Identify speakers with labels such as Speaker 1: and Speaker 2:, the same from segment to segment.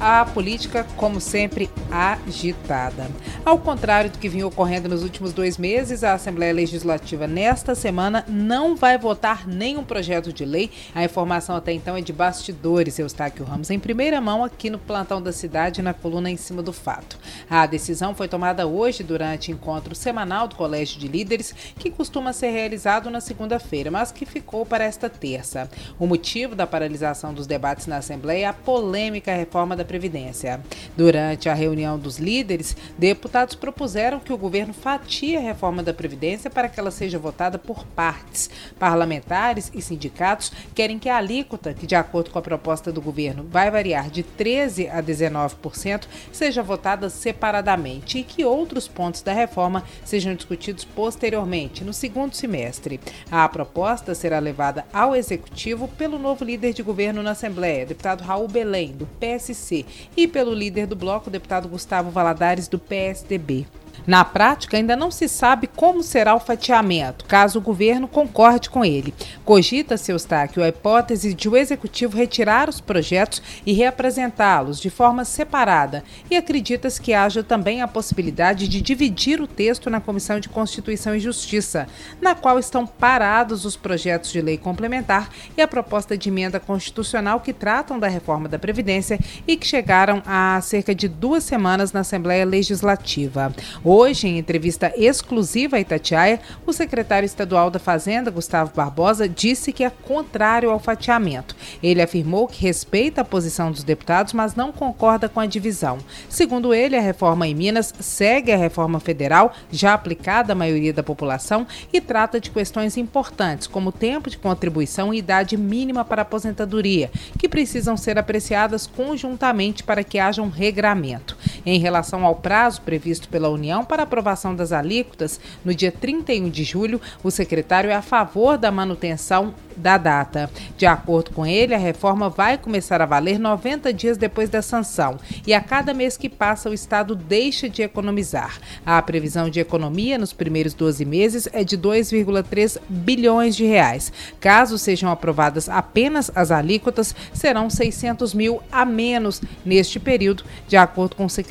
Speaker 1: a política, como sempre, agitada. Ao contrário do que vinha ocorrendo nos últimos dois meses, a Assembleia Legislativa, nesta semana, não vai votar nenhum projeto de lei. A informação até então é de bastidores, Eustáquio Ramos, em primeira mão aqui no plantão da cidade, na coluna em cima do fato. A decisão foi tomada hoje durante encontro semanal do Colégio de Líderes, que costuma ser realizado na segunda-feira, mas que ficou para esta terça. O motivo da paralisação dos debates na Assembleia é a polêmica reforma da Previdência. Durante a reunião dos líderes, deputados propuseram que o governo fatie a reforma da Previdência para que ela seja votada por partes. Parlamentares e sindicatos querem que a alíquota, que de acordo com a proposta do governo vai variar de 13% a 19%, seja votada separadamente e que outros pontos da reforma sejam discutidos posteriormente, no segundo semestre. A proposta será levada ao Executivo pelo novo líder de governo na Assembleia, deputado Raul Belém, do PSC e pelo líder do bloco, o deputado Gustavo Valadares, do PSDB. Na prática, ainda não se sabe como será o fatiamento, caso o governo concorde com ele. Cogita-se, Eustáquio, a hipótese de o executivo retirar os projetos e reapresentá-los de forma separada, e acredita-se que haja também a possibilidade de dividir o texto na Comissão de Constituição e Justiça, na qual estão parados os projetos de lei complementar e a proposta de emenda constitucional que tratam da reforma da Previdência e que chegaram há cerca de duas semanas na Assembleia Legislativa. Hoje, em entrevista exclusiva a Itatiaia, o secretário estadual da Fazenda, Gustavo Barbosa, disse que é contrário ao fatiamento. Ele afirmou que respeita a posição dos deputados, mas não concorda com a divisão. Segundo ele, a reforma em Minas segue a reforma federal, já aplicada à maioria da população, e trata de questões importantes, como tempo de contribuição e idade mínima para aposentadoria, que precisam ser apreciadas conjuntamente para que haja um regramento. Em relação ao prazo previsto pela União, para aprovação das alíquotas no dia 31 de julho, o secretário é a favor da manutenção da data. De acordo com ele, a reforma vai começar a valer 90 dias depois da sanção e a cada mês que passa o Estado deixa de economizar. A previsão de economia nos primeiros 12 meses é de 2,3 bilhões de reais. Caso sejam aprovadas apenas as alíquotas, serão 600 mil a menos neste período, de acordo com o secretário.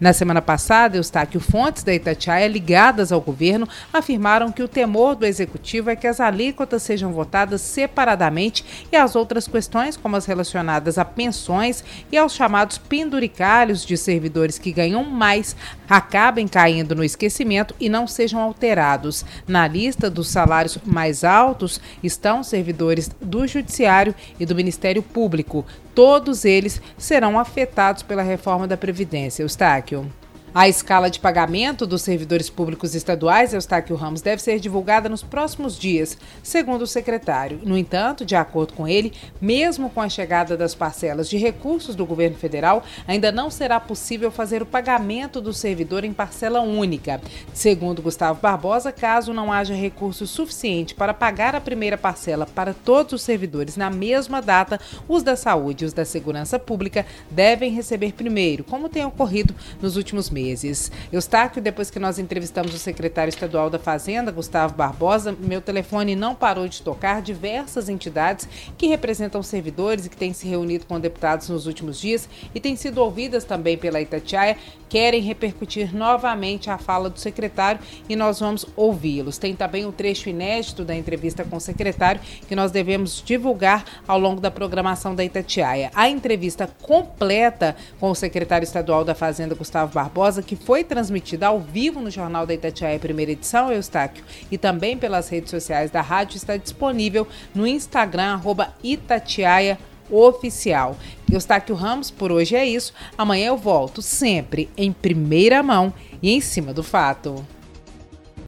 Speaker 1: Na semana passada, Eustáquio Fontes da Itatiaia, ligadas ao governo, afirmaram que o temor do executivo é que as alíquotas sejam votadas separadamente e as outras questões, como as relacionadas a pensões e aos chamados penduricalhos de servidores que ganham mais, acabem caindo no esquecimento e não sejam alterados. Na lista dos salários mais altos estão servidores do Judiciário e do Ministério Público. Todos eles serão afetados pela reforma da Previdência. Eustáquio. A escala de pagamento dos servidores públicos estaduais, Eustáquio Ramos, deve ser divulgada nos próximos dias, segundo o secretário. No entanto, de acordo com ele, mesmo com a chegada das parcelas de recursos do governo federal, ainda não será possível fazer o pagamento do servidor em parcela única. Segundo Gustavo Barbosa, caso não haja recurso suficiente para pagar a primeira parcela para todos os servidores na mesma data, os da saúde e os da segurança pública devem receber primeiro, como tem ocorrido nos últimos meses meses. Eustáquio, depois que nós entrevistamos o secretário estadual da Fazenda, Gustavo Barbosa, meu telefone não parou de tocar. Diversas entidades que representam servidores e que têm se reunido com deputados nos últimos dias e têm sido ouvidas também pela Itatiaia, querem repercutir novamente a fala do secretário e nós vamos ouvi-los. Tem também o um trecho inédito da entrevista com o secretário que nós devemos divulgar ao longo da programação da Itatiaia. A entrevista completa com o secretário estadual da Fazenda, Gustavo Barbosa, que foi transmitida ao vivo no Jornal da Itatiaia, primeira edição, Eustáquio, e também pelas redes sociais da rádio, está disponível no Instagram, arroba Itatiaia Oficial. Eustáquio Ramos, por hoje é isso. Amanhã eu volto, sempre em primeira mão e em cima do fato.